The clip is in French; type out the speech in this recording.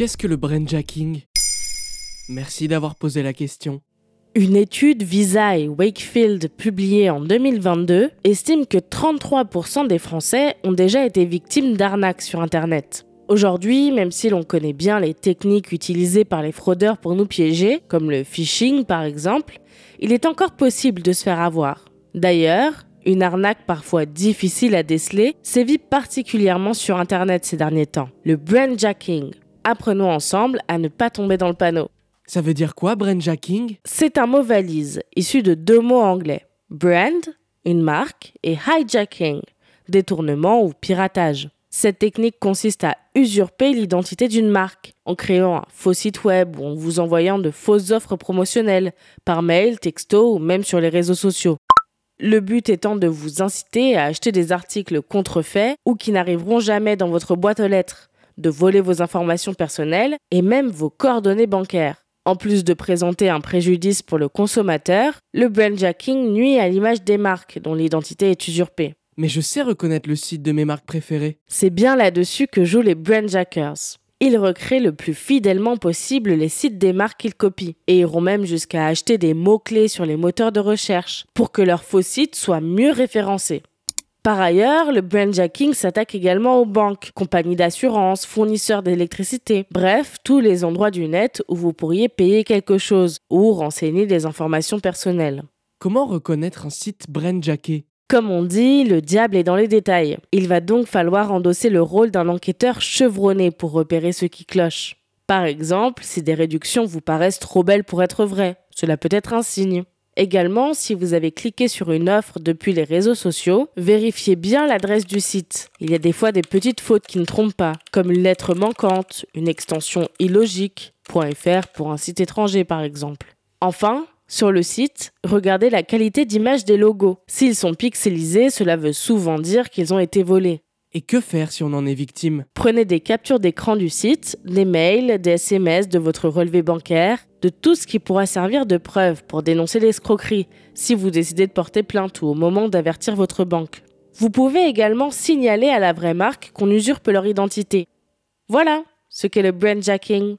Qu'est-ce que le brainjacking Merci d'avoir posé la question. Une étude Visa et Wakefield publiée en 2022 estime que 33% des Français ont déjà été victimes d'arnaques sur Internet. Aujourd'hui, même si l'on connaît bien les techniques utilisées par les fraudeurs pour nous piéger, comme le phishing par exemple, il est encore possible de se faire avoir. D'ailleurs, une arnaque parfois difficile à déceler sévit particulièrement sur Internet ces derniers temps, le brandjacking. Apprenons ensemble à ne pas tomber dans le panneau. Ça veut dire quoi, brainjacking C'est un mot valise, issu de deux mots anglais. Brand, une marque, et hijacking, détournement ou piratage. Cette technique consiste à usurper l'identité d'une marque en créant un faux site web ou en vous envoyant de fausses offres promotionnelles par mail, texto ou même sur les réseaux sociaux. Le but étant de vous inciter à acheter des articles contrefaits ou qui n'arriveront jamais dans votre boîte aux lettres, de voler vos informations personnelles et même vos coordonnées bancaires. En plus de présenter un préjudice pour le consommateur, le brandjacking nuit à l'image des marques dont l'identité est usurpée. Mais je sais reconnaître le site de mes marques préférées. C'est bien là-dessus que jouent les brandjackers. Ils recréent le plus fidèlement possible les sites des marques qu'ils copient et iront même jusqu'à acheter des mots-clés sur les moteurs de recherche pour que leurs faux sites soient mieux référencés. Par ailleurs, le brandjacking s'attaque également aux banques, compagnies d'assurance, fournisseurs d'électricité, bref, tous les endroits du net où vous pourriez payer quelque chose ou renseigner des informations personnelles. Comment reconnaître un site brandjacké Comme on dit, le diable est dans les détails. Il va donc falloir endosser le rôle d'un enquêteur chevronné pour repérer ce qui cloche. Par exemple, si des réductions vous paraissent trop belles pour être vraies, cela peut être un signe. Également, si vous avez cliqué sur une offre depuis les réseaux sociaux, vérifiez bien l'adresse du site. Il y a des fois des petites fautes qui ne trompent pas, comme une lettre manquante, une extension illogique, .fr pour un site étranger par exemple. Enfin, sur le site, regardez la qualité d'image des logos. S'ils sont pixelisés, cela veut souvent dire qu'ils ont été volés. Et que faire si on en est victime? Prenez des captures d'écran du site, des mails, des SMS, de votre relevé bancaire, de tout ce qui pourra servir de preuve pour dénoncer l'escroquerie si vous décidez de porter plainte ou au moment d'avertir votre banque. Vous pouvez également signaler à la vraie marque qu'on usurpe leur identité. Voilà ce qu'est le brandjacking.